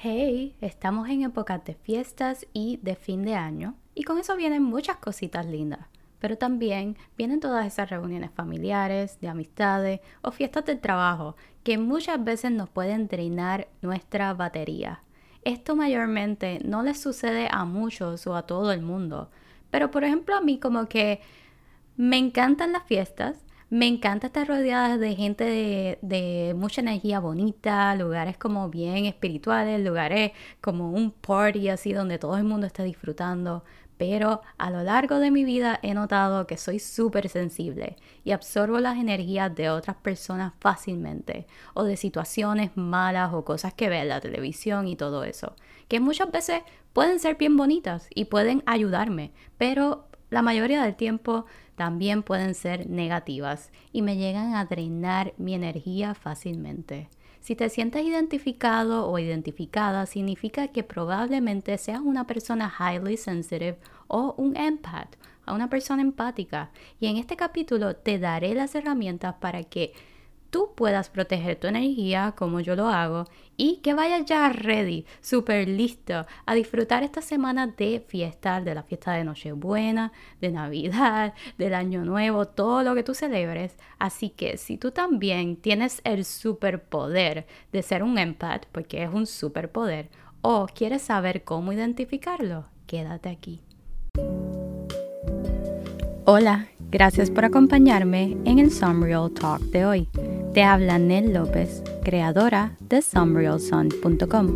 Hey, estamos en épocas de fiestas y de fin de año y con eso vienen muchas cositas lindas, pero también vienen todas esas reuniones familiares, de amistades o fiestas del trabajo que muchas veces nos pueden drenar nuestra batería. Esto mayormente no les sucede a muchos o a todo el mundo, pero por ejemplo a mí como que me encantan las fiestas, me encanta estar rodeada de gente de, mucha energía bonita, lugares como bien espirituales, lugares como un party así donde todo el mundo está disfrutando. Pero a lo largo de mi vida he notado que soy súper sensible y absorbo las energías de otras personas fácilmente o de situaciones malas o cosas que veo en la televisión y todo eso, que muchas veces pueden ser bien bonitas y pueden ayudarme, pero la mayoría del tiempo también pueden ser negativas y me llegan a drenar mi energía fácilmente. Si te sientes identificado o identificada, significa que probablemente seas una persona highly sensitive o un empath, a una persona empática. Y en este capítulo te daré las herramientas para que tú puedas proteger tu energía como yo lo hago y que vayas ya ready, súper listo a disfrutar esta semana de fiesta, de la fiesta de Nochebuena, de Navidad, del Año Nuevo, todo lo que tú celebres. Así que si tú también tienes el superpoder de ser un empath, porque es un superpoder, o quieres saber cómo identificarlo, quédate aquí. Hola, gracias por acompañarme en el Sunreal Talk de hoy. Te habla Nel López, creadora de SumRealSun.com.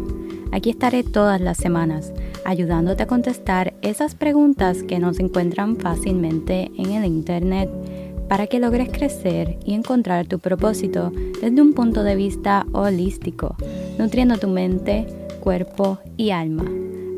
Aquí estaré todas las semanas ayudándote a contestar esas preguntas que no se encuentran fácilmente en el Internet para que logres crecer y encontrar tu propósito desde un punto de vista holístico, nutriendo tu mente, cuerpo y alma.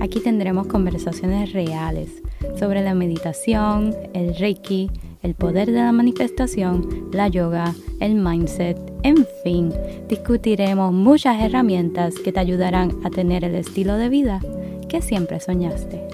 Aquí tendremos conversaciones reales sobre la meditación, el reiki, el poder de la manifestación, la yoga, el mindset, en fin, discutiremos muchas herramientas que te ayudarán a tener el estilo de vida que siempre soñaste.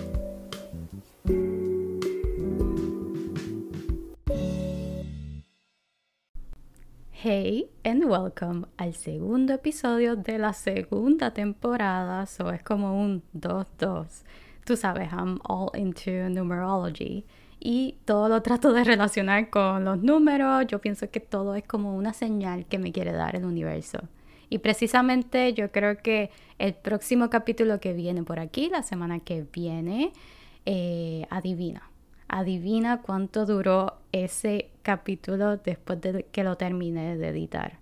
Hey and welcome al segundo episodio de la segunda temporada, so es como un 2-2. Tú sabes, I'm all into numerology y todo lo trato de relacionar con los números. Yo pienso que todo es como una señal que me quiere dar el universo. Y precisamente yo creo que el próximo capítulo que viene por aquí, la semana que viene, eh, adivina. Adivina cuánto duró ese capítulo después de que lo terminé de editar.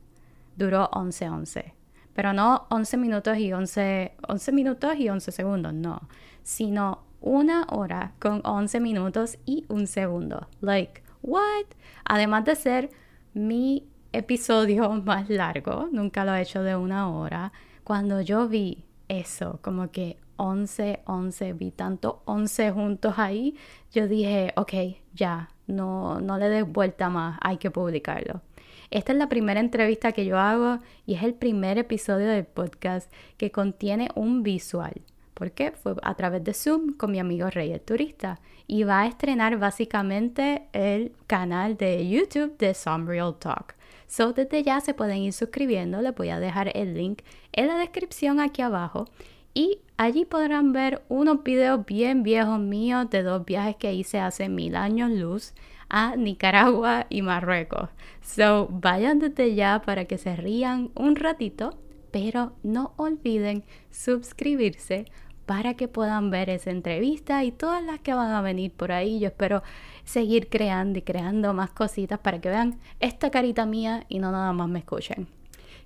Duró 11-11. Pero no 11 minutos y 11, 11 minutos y 11 segundos, no. Sino una hora con 11 minutos y un segundo. Like, what? Además de ser mi episodio más largo, nunca lo he hecho de una hora, cuando yo vi eso, como que 11, 11, vi tanto 11 juntos ahí, yo dije, ok, ya, no, no le des vuelta más, hay que publicarlo. Esta es la primera entrevista que yo hago y es el primer episodio del podcast que contiene un visual. Porque fue a través de Zoom con mi amigo Rey el Turista. Y va a estrenar básicamente el canal de YouTube de Some Real Talk. So desde ya se pueden ir suscribiendo, les voy a dejar el link en la descripción aquí abajo. Y allí podrán ver unos videos bien viejos míos de dos viajes que hice hace mil años luz a Nicaragua y Marruecos. So vayan desde ya para que se rían un ratito, pero no olviden suscribirse para que puedan ver esa entrevista y todas las que van a venir por ahí. Yo espero seguir creando y creando más cositas para que vean esta carita mía y no nada más me escuchen.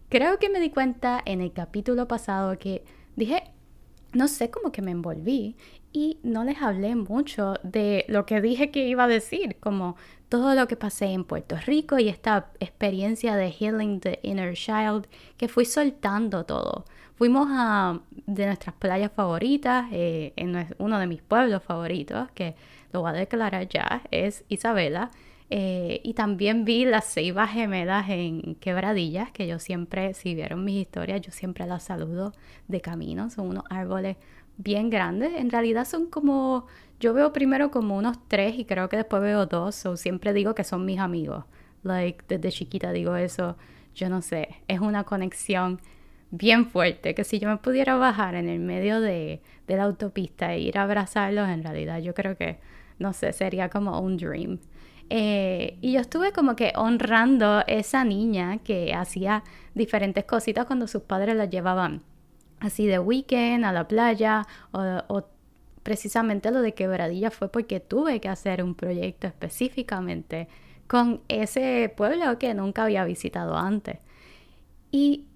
Creo que me di cuenta en el capítulo pasado que dije, no sé cómo que me envolví y no les hablé mucho de lo que dije que iba a decir, como todo lo que pasé en Puerto Rico y esta experiencia de healing the inner child, que fui soltando todo. Fuimos a de nuestras playas favoritas, eh, en uno de mis pueblos favoritos, que lo voy a declarar ya, es Isabela. Eh, y también vi las ceibas gemelas en Quebradillas, que yo siempre, si vieron mis historias, yo siempre las saludo de camino. Son unos árboles bien grandes. En realidad son como, yo veo primero como unos tres y creo que después veo dos. O siempre digo que son mis amigos. Like, desde chiquita digo eso. Yo no sé, es una conexión bien fuerte, que si yo me pudiera bajar en el medio de, de la autopista e ir a abrazarlos, en realidad yo creo que, no sé, sería como un dream. Eh, y yo estuve como que honrando esa niña que hacía diferentes cositas cuando sus padres la llevaban así de weekend a la playa o, precisamente lo de quebradilla fue porque tuve que hacer un proyecto específicamente con ese pueblo que nunca había visitado antes. Y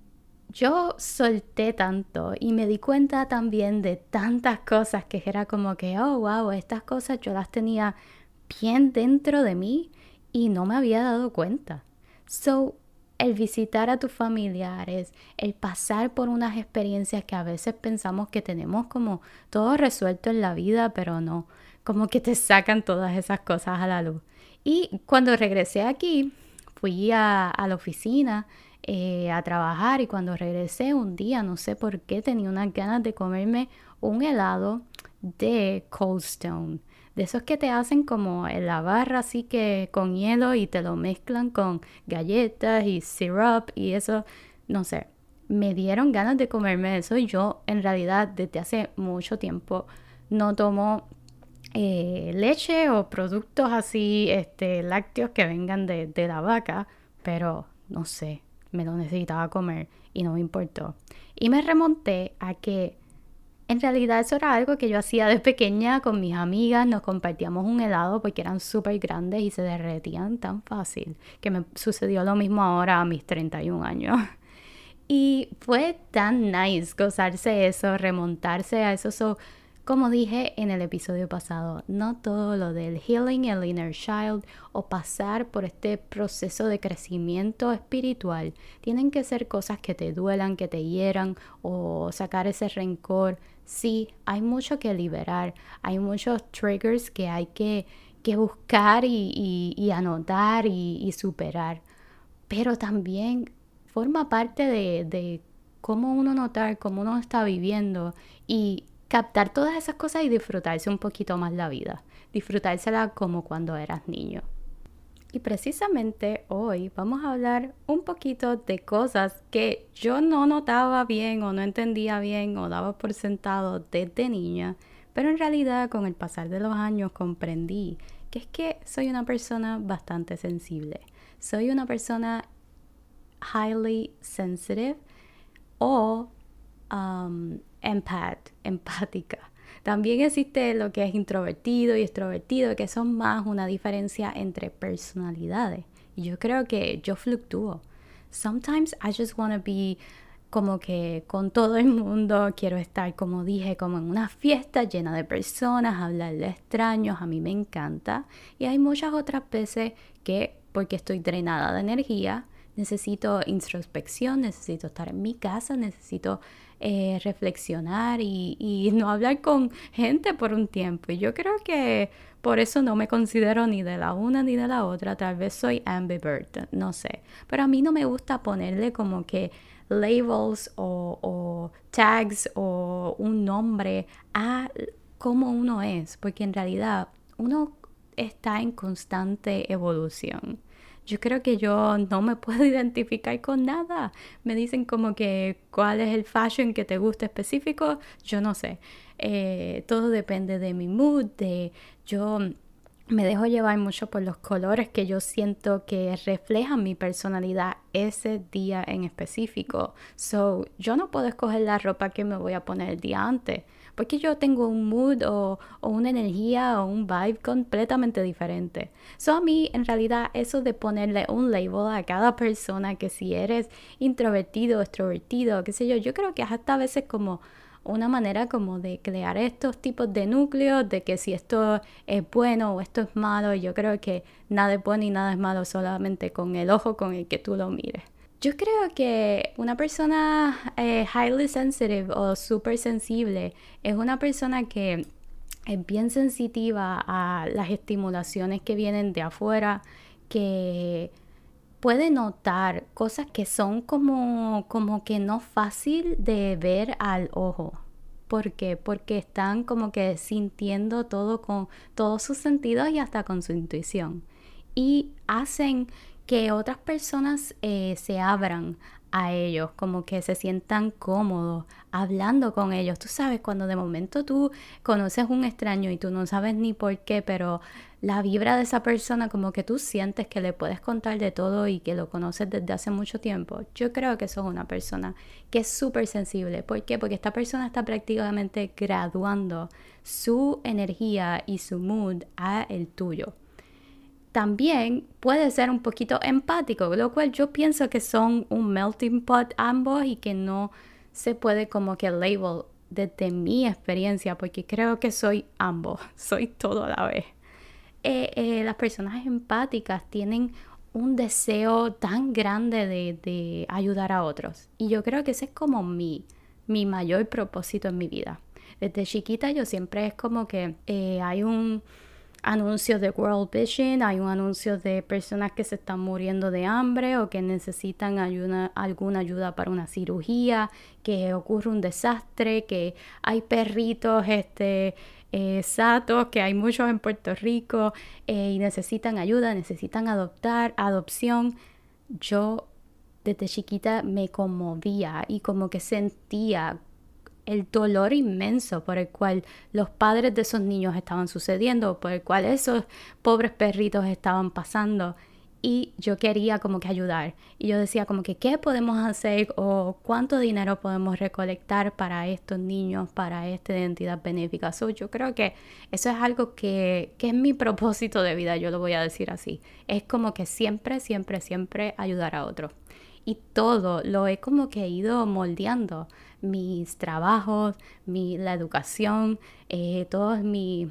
yo solté tanto y me di cuenta también de tantas cosas que era como que, oh, wow, estas cosas yo las tenía bien dentro de mí y no me había dado cuenta. So, el visitar a tus familiares, el pasar por unas experiencias que a veces pensamos que tenemos como todo resuelto en la vida, pero no, como que te sacan todas esas cosas a la luz. Y cuando regresé aquí, fui a, la oficina eh, a trabajar y cuando regresé un día, no sé por qué, tenía unas ganas de comerme un helado de Cold Stone de esos que te hacen como en la barra así que con hielo y te lo mezclan con galletas y syrup y eso, no sé, me dieron ganas de comerme eso y yo en realidad desde hace mucho tiempo no tomo eh, leche o productos así este, lácteos que vengan de, de la vaca, pero no sé, me lo necesitaba comer y no me importó. Y me remonté a que en realidad eso era algo que yo hacía de pequeña con mis amigas, nos compartíamos un helado porque eran súper grandes y se derretían tan fácil, que me sucedió lo mismo ahora a mis 31 años. Y fue tan nice gozarse eso, remontarse a eso. Como dije en el episodio pasado, no todo lo del healing el inner child o pasar por este proceso de crecimiento espiritual tienen que ser cosas que te duelan, que te hieran o sacar ese rencor. Sí, hay mucho que liberar, hay muchos triggers que hay que, buscar y, anotar y, superar, pero también forma parte de, de cómo uno notar, cómo uno está viviendo y captar todas esas cosas y disfrutarse un poquito más la vida, disfrutársela como cuando eras niño. Y precisamente hoy vamos a hablar un poquito de cosas que yo no notaba bien o no entendía bien o daba por sentado desde niña, pero en realidad con el pasar de los años comprendí que es que soy una persona bastante sensible. Soy una persona highly sensitive o um, empath, empática. También existe lo que es introvertido y extrovertido, que son más una diferencia entre personalidades. Y yo creo que yo fluctúo. Sometimes I just want to be como que con todo el mundo, quiero estar, como dije, como en una fiesta llena de personas, hablarle a extraños, a mí me encanta. Y hay muchas otras veces que, porque estoy drenada de energía, necesito introspección, necesito estar en mi casa, necesito eh, reflexionar y, no hablar con gente por un tiempo. Y yo creo que por eso no me considero ni de la una ni de la otra. Tal vez soy ambivert, no sé. Pero a mí no me gusta ponerle como que labels o, o tags o un nombre a cómo uno es, porque en realidad uno está en constante evolución. Yo creo que yo no me puedo identificar con nada. Me dicen como que cuál es el fashion que te gusta específico. Yo no sé. Eh, todo depende de mi mood, de yo me dejo llevar mucho por los colores que yo siento que reflejan mi personalidad ese día en específico. So, yo no puedo escoger la ropa que me voy a poner el día antes porque yo tengo un mood o, una energía o un vibe completamente diferente. So a mí en realidad eso de ponerle un label a cada persona que si eres introvertido, extrovertido, qué sé yo, yo creo que hasta a veces como una manera como de crear estos tipos de núcleos, de que si esto es bueno o esto es malo, yo creo que nada es bueno y nada es malo solamente con el ojo con el que tú lo mires. Yo creo que una persona eh, highly sensitive o súper sensible es una persona que es bien sensitiva a las estimulaciones que vienen de afuera, que puede notar cosas que son como, como que no fácil de ver al ojo. ¿Por qué? Porque están como que sintiendo todo con todos sus sentidos y hasta con su intuición. Y hacen que otras personas eh, se abran a ellos, como que se sientan cómodos hablando con ellos. Tú sabes, cuando de momento tú conoces un extraño y tú no sabes ni por qué, pero la vibra de esa persona como que tú sientes que le puedes contar de todo y que lo conoces desde hace mucho tiempo. Yo creo que sos una persona que es súper sensible. ¿Por qué? Porque esta persona está prácticamente graduando su energía y su mood a el tuyo también puede ser un poquito empático, lo cual yo pienso que son un melting pot ambos y que no se puede como que label desde mi experiencia, porque creo que soy ambos, soy todo a la vez. Eh, eh, las personas empáticas tienen un deseo tan grande de, ayudar a otros y yo creo que ese es como mi, mi mayor propósito en mi vida. Desde chiquita yo siempre es como que eh, hay un anuncios de World Vision, hay un anuncio de personas que se están muriendo de hambre o que necesitan ayuda, alguna ayuda para una cirugía, que ocurre un desastre, que hay perritos este, eh, satos, que hay muchos en Puerto Rico eh, y necesitan ayuda, necesitan adoptar, adopción. Yo desde chiquita me conmovía y como que sentía el dolor inmenso por el cual los padres de esos niños estaban sucediendo, por el cual esos pobres perritos estaban pasando. Y yo quería como que ayudar. Y yo decía como que qué podemos hacer o cuánto dinero podemos recolectar para estos niños, para esta identidad benéfica. yo creo que eso es algo que, que es mi propósito de vida, yo lo voy a decir así. Es como que siempre, siempre, siempre ayudar a otros y todo lo he como que ido moldeando. Mis trabajos, mi, la educación, eh, todos mis,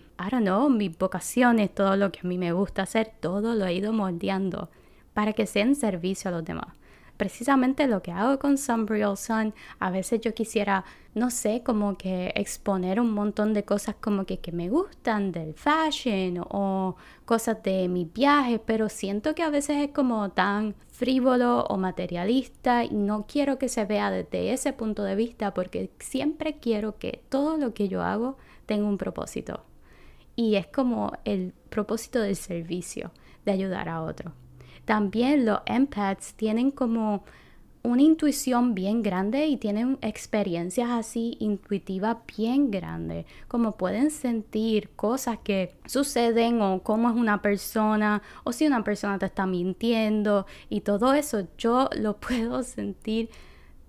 mis vocaciones, todo lo que a mí me gusta hacer, todo lo he ido moldeando para que sea en servicio a los demás precisamente lo que hago con Sunbreal Sun, a veces yo quisiera, no sé, como que exponer un montón de cosas como que, que me gustan del fashion o cosas de mis viajes, pero siento que a veces es como tan frívolo o materialista y no quiero que se vea desde ese punto de vista porque siempre quiero que todo lo que yo hago tenga un propósito. Y es como el propósito del servicio, de ayudar a otro. También los empaths tienen como una intuición bien grande y tienen experiencias así intuitivas bien grandes, como pueden sentir cosas que suceden o cómo es una persona o si una persona te está mintiendo y todo eso yo lo puedo sentir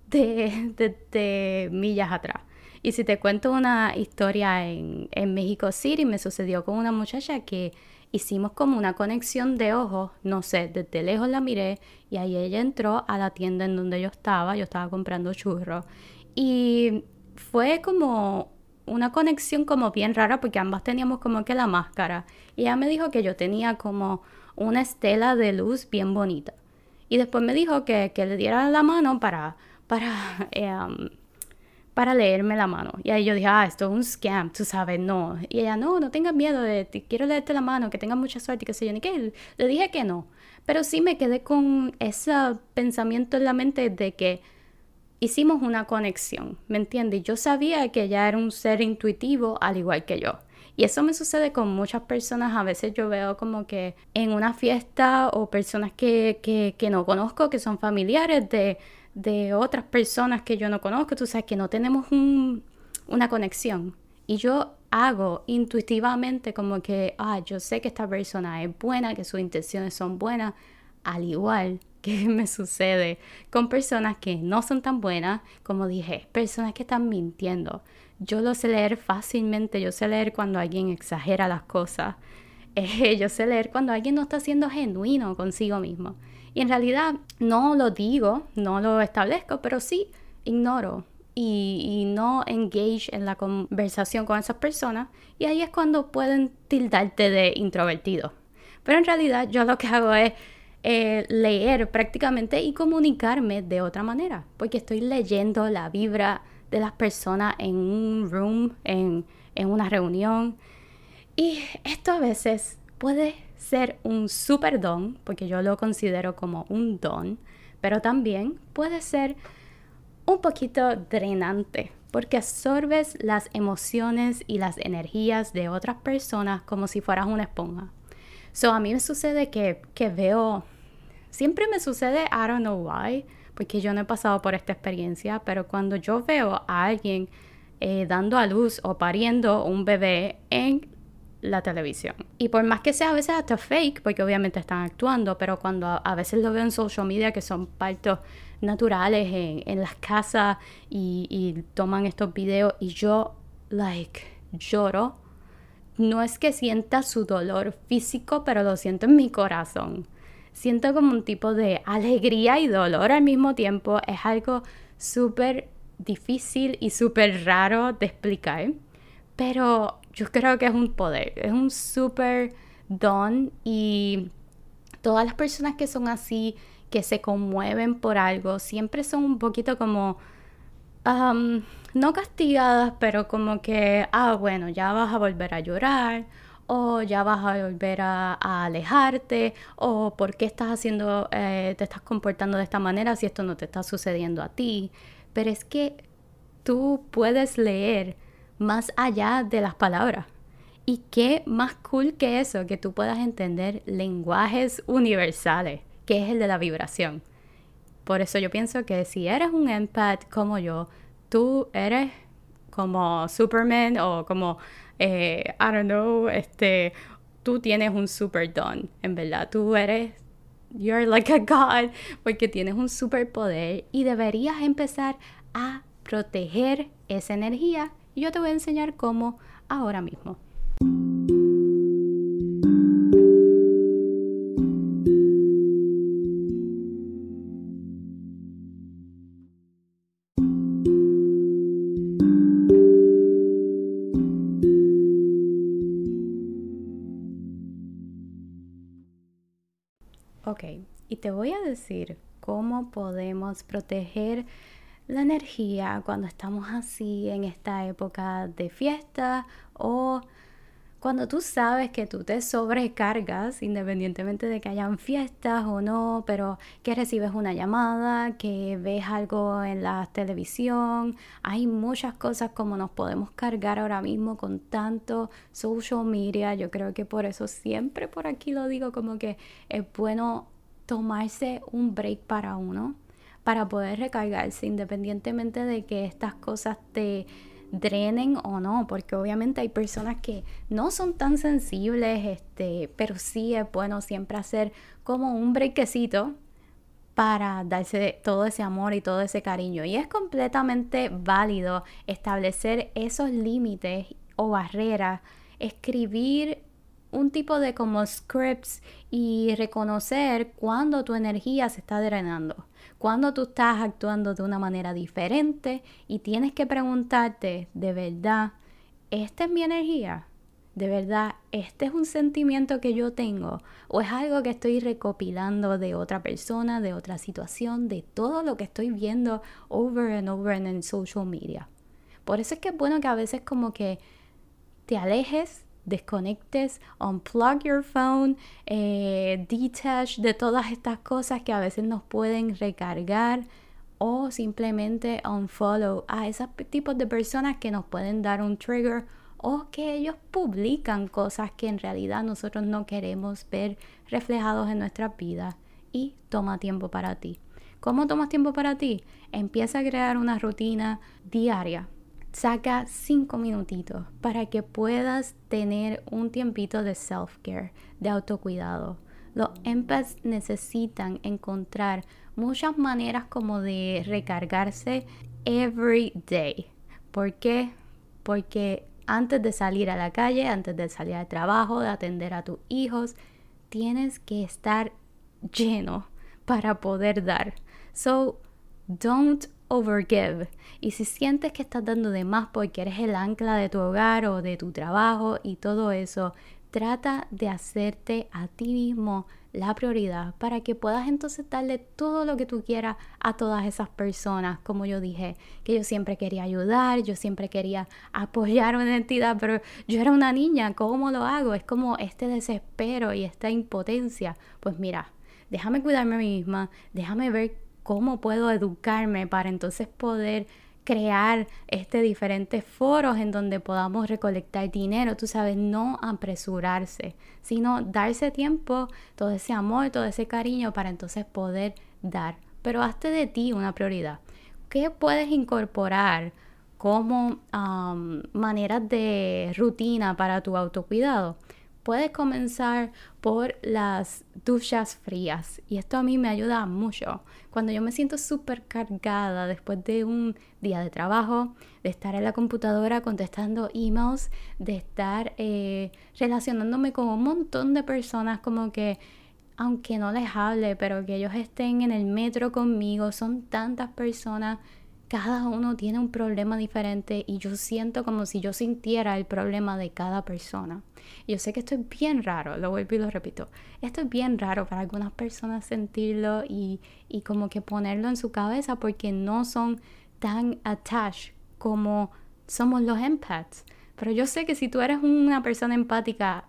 de, millas atrás. Y si te cuento una historia en, en México City, me sucedió con una muchacha que hicimos como una conexión de ojos, no sé, desde lejos la miré y ahí ella entró a la tienda en donde yo estaba, yo estaba comprando churros. Y fue como una conexión como bien rara porque ambas teníamos como que la máscara. Y ella me dijo que yo tenía como una estela de luz bien bonita. Y después me dijo que, que le diera la mano para, para um, para leerme la mano. Y ahí yo dije, ah, esto es un scam, tú sabes, no. Y ella, no, no tengas miedo, de, te, quiero leerte la mano, que tengas mucha suerte, que sé yo, ni qué. Le dije que no. Pero sí me quedé con ese pensamiento en la mente de que hicimos una conexión, ¿me entiendes? Yo sabía que ella era un ser intuitivo al igual que yo. Y eso me sucede con muchas personas. A veces yo veo como que en una fiesta o personas que, que, que no conozco, que son familiares de de otras personas que yo no conozco, tú sabes que no tenemos una conexión. Y yo hago intuitivamente como que, ah, yo sé que esta persona es buena, que sus intenciones son buenas, al igual que me sucede con personas que no son tan buenas, como dije, personas que están mintiendo. Yo lo sé leer fácilmente, yo sé leer cuando alguien exagera las cosas, eh, yo sé leer cuando alguien no está siendo genuino consigo mismo. Y en realidad no lo digo, no lo establezco, pero sí ignoro y, no engage en la conversación con esas personas. Y ahí es cuando pueden tildarte de introvertido. Pero en realidad yo lo que hago es eh, leer prácticamente y comunicarme de otra manera, porque estoy leyendo la vibra de las personas en un room, en, en una reunión. Y esto a veces puede ser un super don, porque yo lo considero como un don, pero también puede ser un poquito drenante, porque absorbes las emociones y las energías de otras personas como si fueras una esponja. So, a mí me sucede que, que veo, siempre me sucede, I don't know why, porque yo no he pasado por esta experiencia, pero cuando yo veo a alguien eh, dando a luz o pariendo un bebé en la televisión. Y por más que sea a veces hasta fake, porque obviamente están actuando, pero cuando a, veces lo veo en social media que son partos naturales en, las casas y, y, toman estos videos y yo, like, lloro. No es que sienta su dolor físico, pero lo siento en mi corazón. Siento como un tipo de alegría y dolor al mismo tiempo. Es algo súper difícil y súper raro de explicar. Pero yo creo que es un poder, es un super don y todas las personas que son así, que se conmueven por algo, siempre son un poquito como, no castigadas, pero como que, ah, bueno, ya vas a volver a llorar o ya vas a volver a, alejarte, o por qué estás haciendo, eh, te estás comportando de esta manera si esto no te está sucediendo a ti. Pero es que tú puedes leer más allá de las palabras. Y qué más cool que eso, que tú puedas entender lenguajes universales, que es el de la vibración. Por eso yo pienso que si eres un empath como yo, tú eres como Superman o como, eh, I don't know, este, tú tienes un super don, en verdad. Tú eres, you're like a god, porque tienes un superpoder y deberías empezar a proteger esa energía y yo te voy a enseñar cómo ahora mismo. Ok, y te voy a decir cómo podemos proteger la energía cuando estamos así en esta época de fiesta o cuando tú sabes que tú te sobrecargas, independientemente de que hayan fiestas o no, pero que recibes una llamada, que ves algo en la televisión, hay muchas cosas como nos podemos cargar ahora mismo con tanto social media. Yo creo que por eso siempre por aquí lo digo como que es bueno tomarse un break para uno para poder recargarse independientemente de que estas cosas te drenen o no, porque obviamente hay personas que no son tan sensibles, este, pero sí es bueno siempre hacer como un brequecito para darse todo ese amor y todo ese cariño. Y es completamente válido establecer esos límites o barreras, escribir un tipo de como scripts y reconocer cuando tu energía se está drenando, cuando tú estás actuando de una manera diferente y tienes que preguntarte, ¿de verdad, esta es mi energía? ¿De verdad, este es un sentimiento que yo tengo? ¿O es algo que estoy recopilando de otra persona, de otra situación, de todo lo que estoy viendo over and over en social media? Por eso es que es bueno que a veces como que te alejes desconectes, unplug your phone, eh, detach de todas estas cosas que a veces nos pueden recargar o simplemente unfollow a esos tipos de personas que nos pueden dar un trigger o que ellos publican cosas que en realidad nosotros no queremos ver reflejados en nuestra vida y toma tiempo para ti. ¿Cómo tomas tiempo para ti? Empieza a crear una rutina diaria Saca cinco minutitos para que puedas tener un tiempito de self-care, de autocuidado. Los empaths necesitan encontrar muchas maneras como de recargarse every day. ¿Por qué? Porque antes de salir a la calle, antes de salir al trabajo, de atender a tus hijos, tienes que estar lleno para poder dar. So, don't overgive. Y si sientes que estás dando de más porque eres el ancla de tu hogar o de tu trabajo y todo eso, trata de hacerte a ti mismo la prioridad para que puedas entonces darle todo lo que tú quieras a todas esas personas. Como yo dije, que yo siempre quería ayudar, yo siempre quería apoyar a una entidad, pero yo era una niña, ¿cómo lo hago? Es como este desespero y esta impotencia. Pues mira, déjame cuidarme a mí misma, déjame ver cómo puedo educarme para entonces poder crear este diferentes foros en donde podamos recolectar dinero, tú sabes, no apresurarse, sino darse tiempo, todo ese amor, todo ese cariño para entonces poder dar pero hazte de ti una prioridad. ¿Qué puedes incorporar como maneras de rutina para tu autocuidado? Puedes comenzar por las duchas frías y esto a mí me ayuda mucho. Cuando yo me siento súper cargada después de un día de trabajo, de estar en la computadora contestando emails, de estar eh, relacionándome con un montón de personas como que aunque no les hable, pero que ellos estén en el metro conmigo, son tantas personas cada uno tiene un problema diferente y yo siento como si yo sintiera el problema de cada persona. Yo sé que esto es bien raro, lo vuelvo y lo repito. Esto es bien raro para algunas personas sentirlo y, y como que ponerlo en su cabeza porque no son tan attached como somos los empaths. Pero yo sé que si tú eres una persona empática,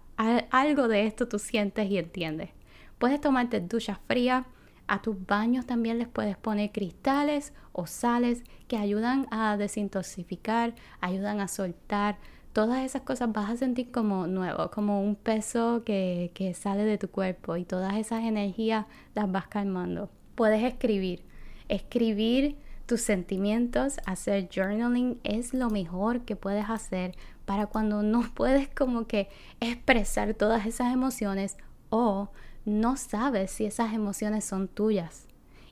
algo de esto tú sientes y entiendes. Puedes tomarte duchas frías, a tus baños también les puedes poner cristales o sales que ayudan a desintoxicar, ayudan a soltar. Todas esas cosas vas a sentir como nuevo, como un peso que, que sale de tu cuerpo y todas esas energías las vas calmando. Puedes escribir, escribir tus sentimientos, hacer journaling es lo mejor que puedes hacer para cuando no puedes como que expresar todas esas emociones o no sabes si esas emociones son tuyas.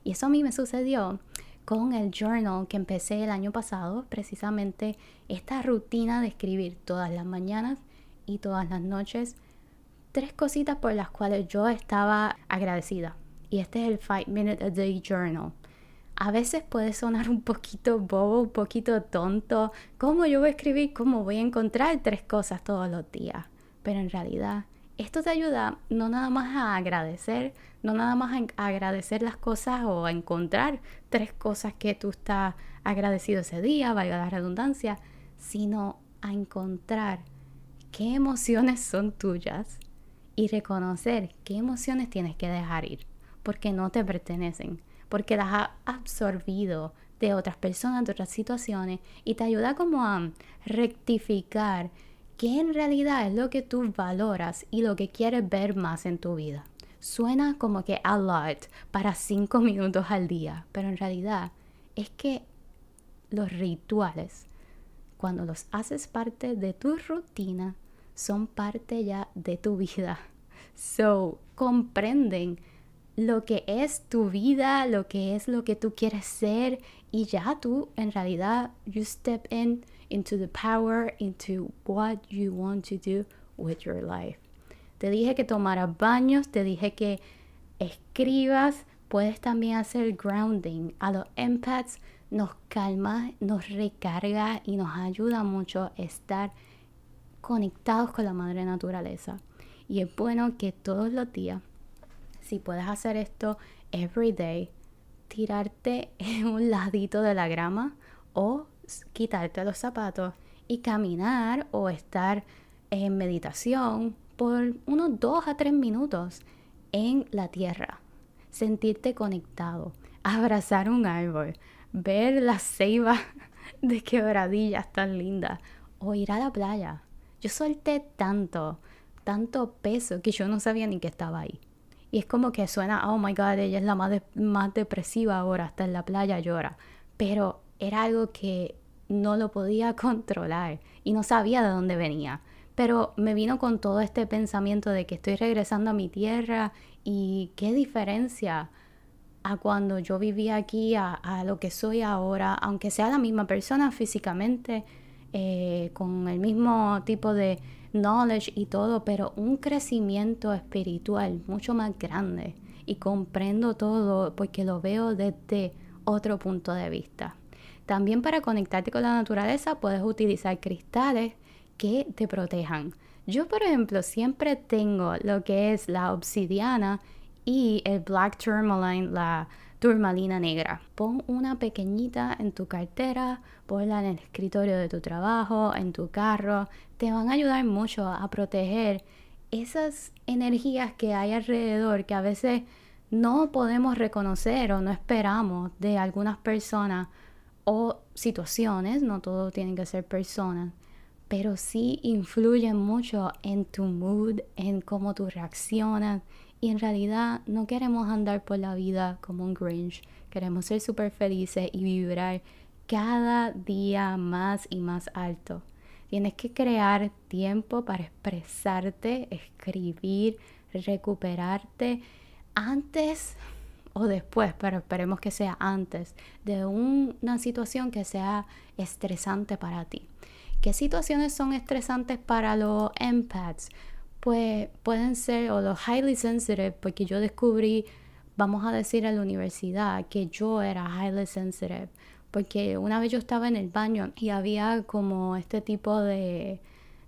Y eso a mí me sucedió con el journal que empecé el año pasado, precisamente esta rutina de escribir todas las mañanas y todas las noches tres cositas por las cuales yo estaba agradecida. Y este es el 5 Minute a Day Journal. A veces puede sonar un poquito bobo, un poquito tonto. ¿Cómo yo voy a escribir? ¿Cómo voy a encontrar tres cosas todos los días? Pero en realidad esto te ayuda no nada más a agradecer, no nada más a agradecer las cosas o a encontrar tres cosas que tú estás agradecido ese día, valga la redundancia, sino a encontrar qué emociones son tuyas y reconocer qué emociones tienes que dejar ir, porque no te pertenecen, porque las has absorbido de otras personas, de otras situaciones, y te ayuda como a rectificar ¿Qué en realidad es lo que tú valoras y lo que quieres ver más en tu vida? Suena como que a lot para cinco minutos al día, pero en realidad es que los rituales, cuando los haces parte de tu rutina, son parte ya de tu vida. So, comprenden lo que es tu vida, lo que es lo que tú quieres ser y ya tú en realidad you step in into the power, into what you want to do with your life. Te dije que tomaras baños, te dije que escribas, puedes también hacer grounding. A los empaths nos calma, nos recarga y nos ayuda mucho a estar conectados con la madre naturaleza. Y es bueno que todos los días, si puedes hacer esto every day, tirarte en un ladito de la grama o quitarte los zapatos y caminar o estar en meditación por unos dos a tres minutos en la tierra. Sentirte conectado, abrazar un árbol, ver la ceiba de quebradillas tan linda o ir a la playa. Yo solté tanto, tanto peso que yo no sabía ni que estaba ahí. Y es como que suena, oh my god, ella es la más, más depresiva ahora, hasta en la playa llora. Pero era algo que no lo podía controlar y no sabía de dónde venía. Pero me vino con todo este pensamiento de que estoy regresando a mi tierra y qué diferencia a cuando yo vivía aquí, a, lo que soy ahora, aunque sea la misma persona físicamente, eh, con el mismo tipo de knowledge y todo, pero un crecimiento espiritual mucho más grande y comprendo todo porque lo veo desde otro punto de vista. También para conectarte con la naturaleza puedes utilizar cristales que te protejan. Yo, por ejemplo, siempre tengo lo que es la obsidiana y el black tourmaline, la turmalina negra. Pon una pequeñita en tu cartera, ponla en el escritorio de tu trabajo, en tu carro. Te van a ayudar mucho a proteger esas energías que hay alrededor que a veces no podemos reconocer o no esperamos de algunas personas o situaciones, no todo tienen que ser personas, pero sí influyen mucho en tu mood, en cómo tú reaccionas Y en realidad no queremos andar por la vida como un Grinch, queremos ser súper felices y vibrar cada día más y más alto. Tienes que crear tiempo para expresarte, escribir, recuperarte antes o después, pero esperemos que sea antes de una situación que sea estresante para ti. ¿Qué situaciones son estresantes para los empaths? Pues pueden ser o los highly sensitive, porque yo descubrí, vamos a decir en la universidad, que yo era highly sensitive, porque una vez yo estaba en el baño y había como este tipo de,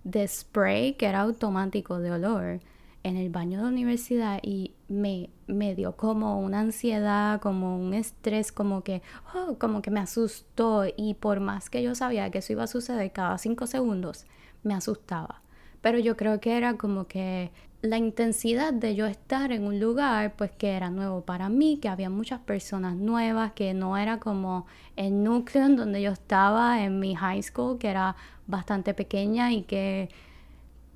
de spray que era automático de olor en el baño de universidad y me, me dio como una ansiedad, como un estrés, como que, oh, como que me asustó y por más que yo sabía que eso iba a suceder cada cinco segundos, me asustaba. Pero yo creo que era como que la intensidad de yo estar en un lugar pues que era nuevo para mí, que había muchas personas nuevas, que no era como el núcleo en donde yo estaba en mi high school, que era bastante pequeña y que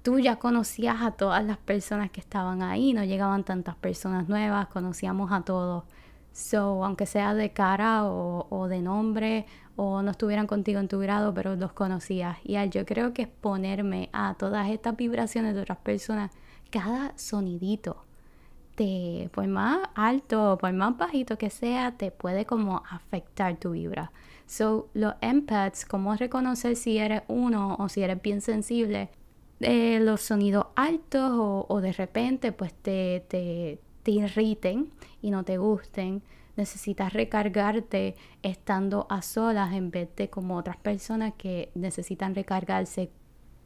tú ya conocías a todas las personas que estaban ahí, no llegaban tantas personas nuevas, conocíamos a todos. So, aunque sea de cara o, de nombre o no estuvieran contigo en tu grado, pero los conocías. Y al yo creo que exponerme a todas estas vibraciones de otras personas, cada sonidito, te, por más alto o por más bajito que sea, te puede como afectar tu vibra. So, los empaths, cómo reconocer si eres uno o si eres bien sensible, los sonidos altos o, de repente pues te, te, te irriten y no te gusten. Necesitas recargarte estando a solas en vez de como otras personas que necesitan recargarse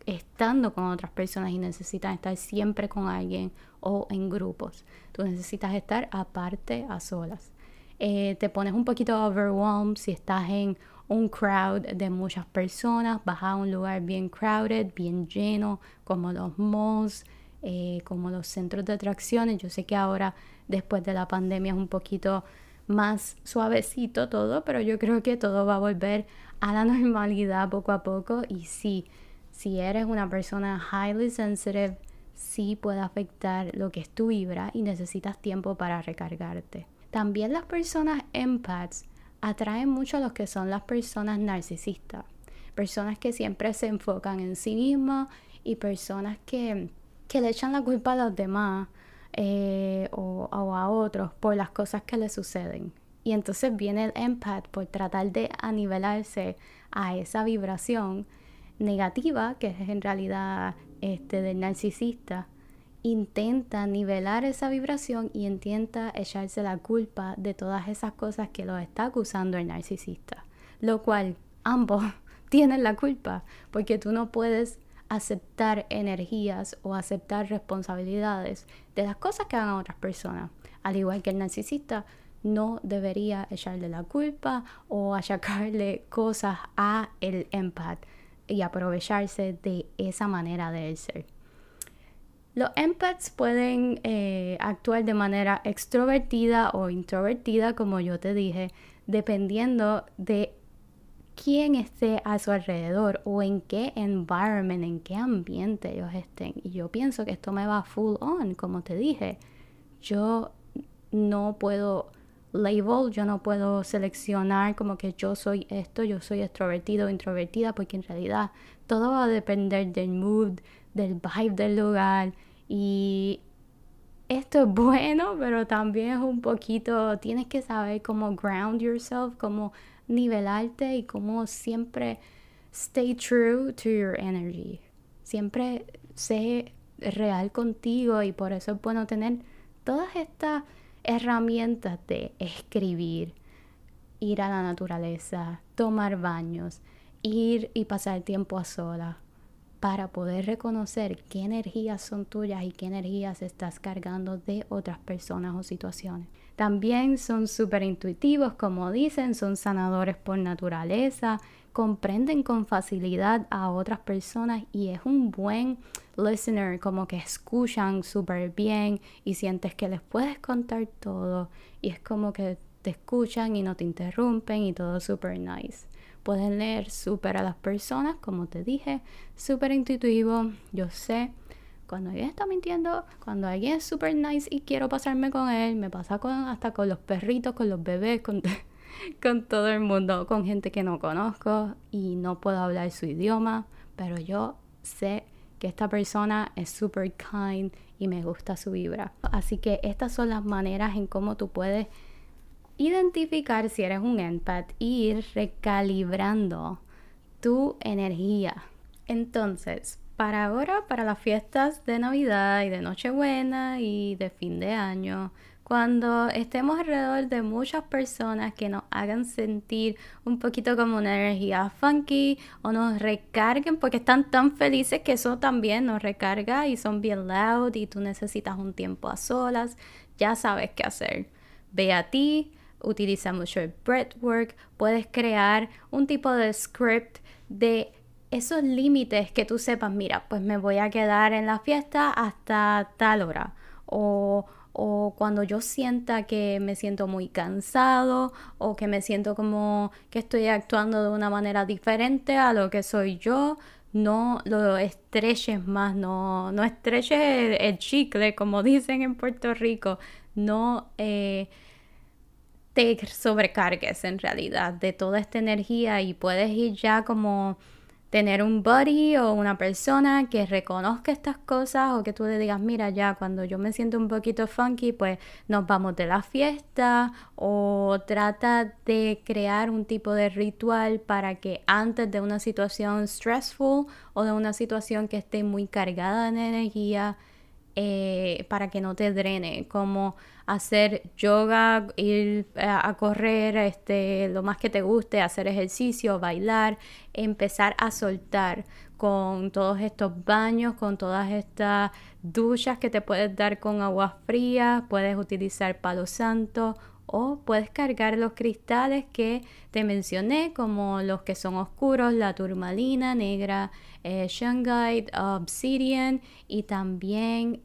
estando con otras personas y necesitan estar siempre con alguien o en grupos. Tú necesitas estar aparte a solas. Eh, te pones un poquito overwhelmed si estás en un crowd de muchas personas, vas a un lugar bien crowded, bien lleno, como los malls, eh, como los centros de atracciones. Yo sé que ahora, después de la pandemia, es un poquito más suavecito todo, pero yo creo que todo va a volver a la normalidad poco a poco. Y sí, si eres una persona highly sensitive, sí puede afectar lo que es tu vibra y necesitas tiempo para recargarte. También las personas empaths atraen mucho a los que son las personas narcisistas, personas que siempre se enfocan en sí mismas y personas que, le echan la culpa a los demás eh, o, a otros por las cosas que les suceden. Y entonces viene el empath por tratar de anivelarse a esa vibración negativa, que es en realidad este, del narcisista, intenta nivelar esa vibración y intenta echarse la culpa de todas esas cosas que lo está acusando el narcisista. Lo cual ambos tienen la culpa porque tú no puedes aceptar energías o aceptar responsabilidades de las cosas que hagan otras personas. Al igual que el narcisista no debería echarle la culpa o achacarle cosas a el empath y aprovecharse de esa manera de ser. Los empaths pueden eh, actuar de manera extrovertida o introvertida, como yo te dije, dependiendo de quién esté a su alrededor o en qué environment, en qué ambiente ellos estén. Y yo pienso que esto me va full on, como te dije. Yo no puedo label, yo no puedo seleccionar como que yo soy esto, yo soy extrovertido o introvertida, porque en realidad todo va a depender del mood, del vibe del lugar, y esto es bueno, pero también es un poquito, tienes que saber cómo ground yourself, cómo nivelarte y cómo siempre stay true to your energy. Siempre sé real contigo y por eso es bueno tener todas estas herramientas de escribir, ir a la naturaleza, tomar baños, ir y pasar tiempo a solas, para poder reconocer qué energías son tuyas y qué energías estás cargando de otras personas o situaciones. También son súper intuitivos, como dicen, son sanadores por naturaleza, comprenden con facilidad a otras personas y es un buen listener, como que escuchan súper bien y sientes que les puedes contar todo y es como que te escuchan y no te interrumpen y todo súper nice. Pueden leer súper a las personas, como te dije, súper intuitivo, yo sé, cuando alguien está mintiendo, cuando alguien es super nice y quiero pasarme con él, me pasa con, hasta con los perritos, con los bebés, con, con todo el mundo, con gente que no conozco y no puedo hablar su idioma, pero yo sé que esta persona es super kind y me gusta su vibra. Así que estas son las maneras en cómo tú puedes identificar si eres un empath y ir recalibrando tu energía. Entonces, para ahora, para las fiestas de Navidad y de Nochebuena y de fin de año, cuando estemos alrededor de muchas personas que nos hagan sentir un poquito como una energía funky o nos recarguen porque están tan felices que eso también nos recarga y son bien loud y tú necesitas un tiempo a solas, ya sabes qué hacer. Ve a ti, utiliza mucho el breathwork, puedes crear un tipo de script de esos límites que tú sepas, mira, pues me voy a quedar en la fiesta hasta tal hora o o cuando yo sienta que me siento muy cansado o que me siento como que estoy actuando de una manera diferente a lo que soy yo, no lo estreches más, no, no estreches el, chicle, como dicen en Puerto Rico, no eh, te sobrecargues en realidad de toda esta energía y puedes ir ya como tener un buddy o una persona que reconozca estas cosas o que tú le digas, mira, ya cuando yo me siento un poquito funky, pues nos vamos de la fiesta o trata de crear un tipo de ritual para que antes de una situación stressful o de una situación que esté muy cargada de energía, eh, para que no te drene, como hacer yoga, ir a, correr este, lo más que te guste, hacer ejercicio, bailar, empezar a soltar con todos estos baños, con todas estas duchas que te puedes dar con agua fría, puedes utilizar palo santo o puedes cargar los cristales que te mencioné como los que son oscuros, la turmalina negra, eh, obsidian y también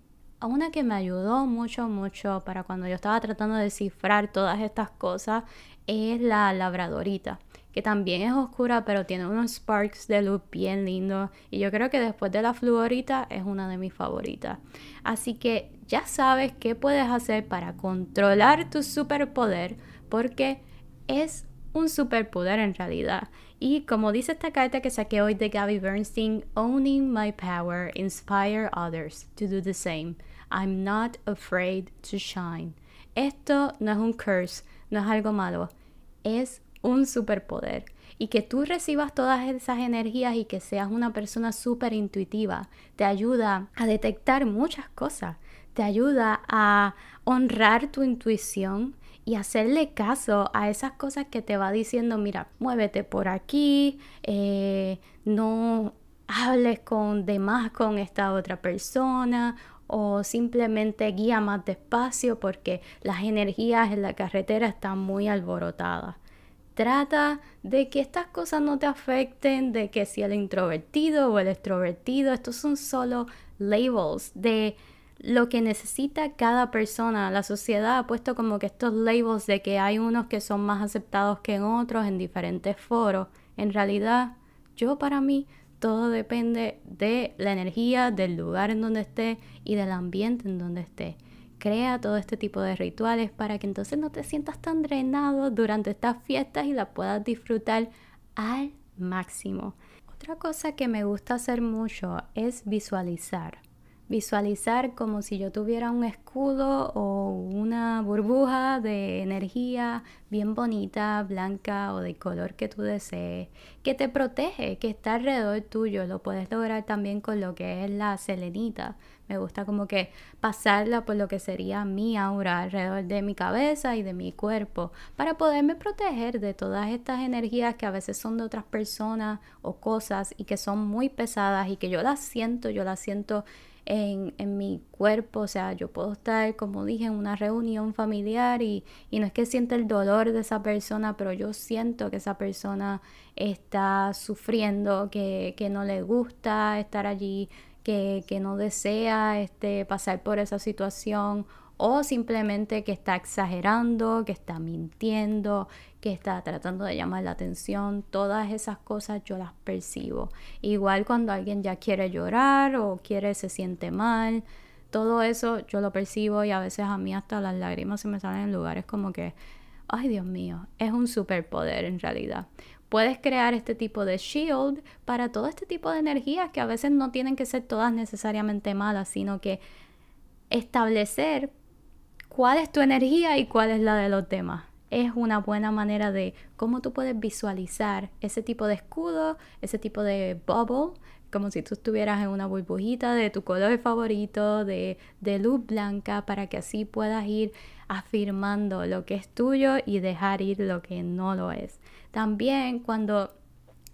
una que me ayudó mucho, mucho para cuando yo estaba tratando de descifrar todas estas cosas es la labradorita, que también es oscura, pero tiene unos sparks de luz bien lindos. Y yo creo que después de la fluorita es una de mis favoritas. Así que ya sabes qué puedes hacer para controlar tu superpoder, porque es un superpoder en realidad. Y como dice esta carta que saqué hoy de Gabby Bernstein, Owning My Power, Inspire Others to do the same. I'm not afraid to shine. Esto no es un curse, no es algo malo, es un superpoder. Y que tú recibas todas esas energías y que seas una persona súper intuitiva, te ayuda a detectar muchas cosas, te ayuda a honrar tu intuición y hacerle caso a esas cosas que te va diciendo, mira, muévete por aquí, eh, no hables con demás con esta otra persona o simplemente guía más despacio porque las energías en la carretera están muy alborotadas. Trata de que estas cosas no te afecten, de que si el introvertido o el extrovertido, estos son solo labels de lo que necesita cada persona. La sociedad ha puesto como que estos labels de que hay unos que son más aceptados que en otros en diferentes foros. En realidad, yo para mí todo depende de la energía, del lugar en donde esté y del ambiente en donde esté. Crea todo este tipo de rituales para que entonces no te sientas tan drenado durante estas fiestas y las puedas disfrutar al máximo. Otra cosa que me gusta hacer mucho es visualizar visualizar como si yo tuviera un escudo o una burbuja de energía bien bonita, blanca o de color que tú desees, que te protege, que está alrededor tuyo. Lo puedes lograr también con lo que es la selenita. Me gusta como que pasarla por lo que sería mi aura alrededor de mi cabeza y de mi cuerpo para poderme proteger de todas estas energías que a veces son de otras personas o cosas y que son muy pesadas y que yo las siento, yo las siento en, en, mi cuerpo, o sea, yo puedo estar, como dije, en una reunión familiar y, y, no es que sienta el dolor de esa persona, pero yo siento que esa persona está sufriendo, que, que no le gusta estar allí, que, que no desea este, pasar por esa situación o simplemente que está exagerando, que está mintiendo, que está tratando de llamar la atención, todas esas cosas yo las percibo. Igual cuando alguien ya quiere llorar o quiere se siente mal, todo eso yo lo percibo y a veces a mí hasta las lágrimas se me salen en lugares como que, ay Dios mío, es un superpoder en realidad. Puedes crear este tipo de shield para todo este tipo de energías que a veces no tienen que ser todas necesariamente malas, sino que establecer cuál es tu energía y cuál es la de los demás. Es una buena manera de cómo tú puedes visualizar ese tipo de escudo, ese tipo de bubble, como si tú estuvieras en una burbujita de tu color favorito, de, de luz blanca, para que así puedas ir afirmando lo que es tuyo y dejar ir lo que no lo es. También cuando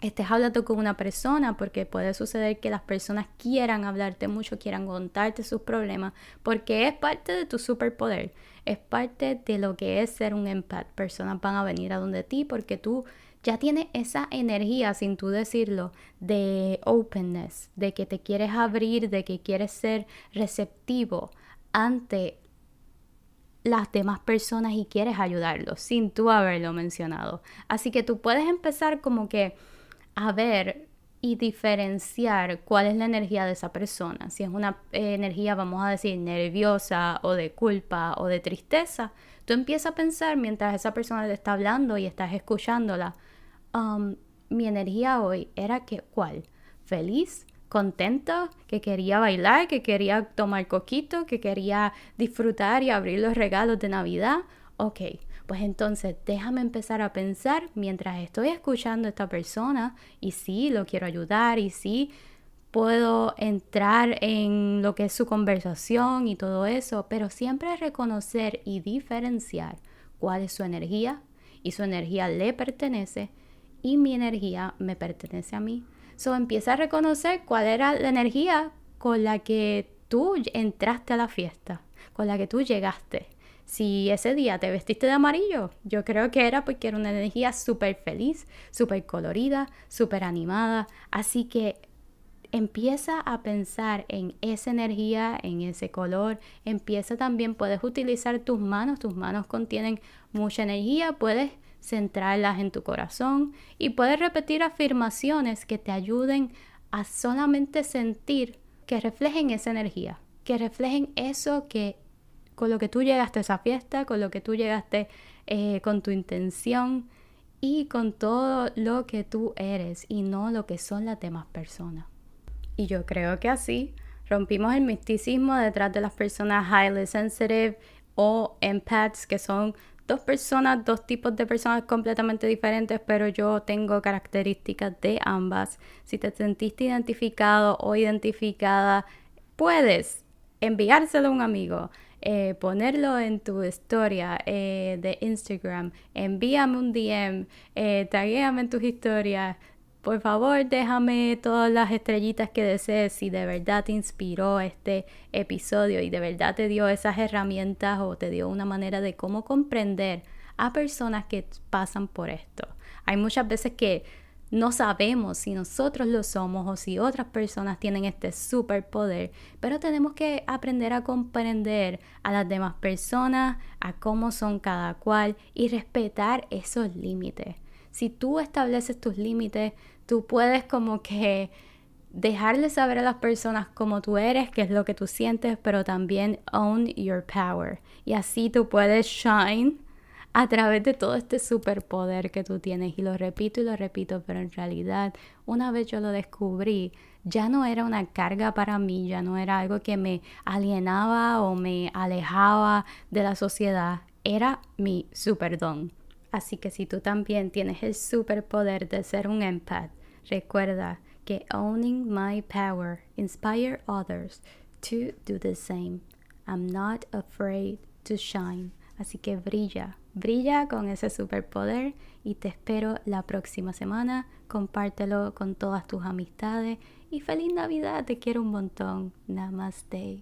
estés hablando con una persona, porque puede suceder que las personas quieran hablarte mucho, quieran contarte sus problemas, porque es parte de tu superpoder, es parte de lo que es ser un empath. Personas van a venir a donde ti porque tú ya tienes esa energía, sin tú decirlo, de openness, de que te quieres abrir, de que quieres ser receptivo ante las demás personas y quieres ayudarlos sin tú haberlo mencionado. Así que tú puedes empezar como que a ver y diferenciar cuál es la energía de esa persona. Si es una eh, energía, vamos a decir, nerviosa o de culpa o de tristeza, tú empiezas a pensar mientras esa persona te está hablando y estás escuchándola, um, mi energía hoy era que, ¿cuál? ¿Feliz? contenta, que quería bailar, que quería tomar coquito, que quería disfrutar y abrir los regalos de Navidad. Ok, pues entonces déjame empezar a pensar mientras estoy escuchando a esta persona y sí, lo quiero ayudar y sí, puedo entrar en lo que es su conversación y todo eso, pero siempre reconocer y diferenciar cuál es su energía y su energía le pertenece y mi energía me pertenece a mí. So empieza a reconocer cuál era la energía con la que tú entraste a la fiesta, con la que tú llegaste. Si ese día te vestiste de amarillo, yo creo que era porque era una energía súper feliz, súper colorida, súper animada. Así que empieza a pensar en esa energía, en ese color. Empieza también, puedes utilizar tus manos, tus manos contienen mucha energía, puedes centrarlas en tu corazón y puedes repetir afirmaciones que te ayuden a solamente sentir que reflejen esa energía, que reflejen eso que con lo que tú llegaste a esa fiesta, con lo que tú llegaste eh, con tu intención y con todo lo que tú eres y no lo que son las demás personas. Y yo creo que así rompimos el misticismo detrás de las personas highly sensitive o empaths que son dos personas, dos tipos de personas completamente diferentes, pero yo tengo características de ambas. Si te sentiste identificado o identificada, puedes enviárselo a un amigo, eh, ponerlo en tu historia eh, de Instagram, envíame un DM, eh, taguéame en tus historias, por favor, déjame todas las estrellitas que desees si de verdad te inspiró este episodio y de verdad te dio esas herramientas o te dio una manera de cómo comprender a personas que pasan por esto. Hay muchas veces que no sabemos si nosotros lo somos o si otras personas tienen este superpoder, pero tenemos que aprender a comprender a las demás personas, a cómo son cada cual y respetar esos límites. Si tú estableces tus límites, tú puedes como que dejarle saber a las personas cómo tú eres, qué es lo que tú sientes, pero también own your power. Y así tú puedes shine a través de todo este superpoder que tú tienes. Y lo repito y lo repito, pero en realidad una vez yo lo descubrí, ya no era una carga para mí, ya no era algo que me alienaba o me alejaba de la sociedad, era mi superdón. Así que si tú también tienes el superpoder de ser un empath, recuerda que owning my power inspire others to do the same. I'm not afraid to shine. Así que brilla, brilla con ese superpoder y te espero la próxima semana. Compártelo con todas tus amistades y feliz Navidad, te quiero un montón. Namaste.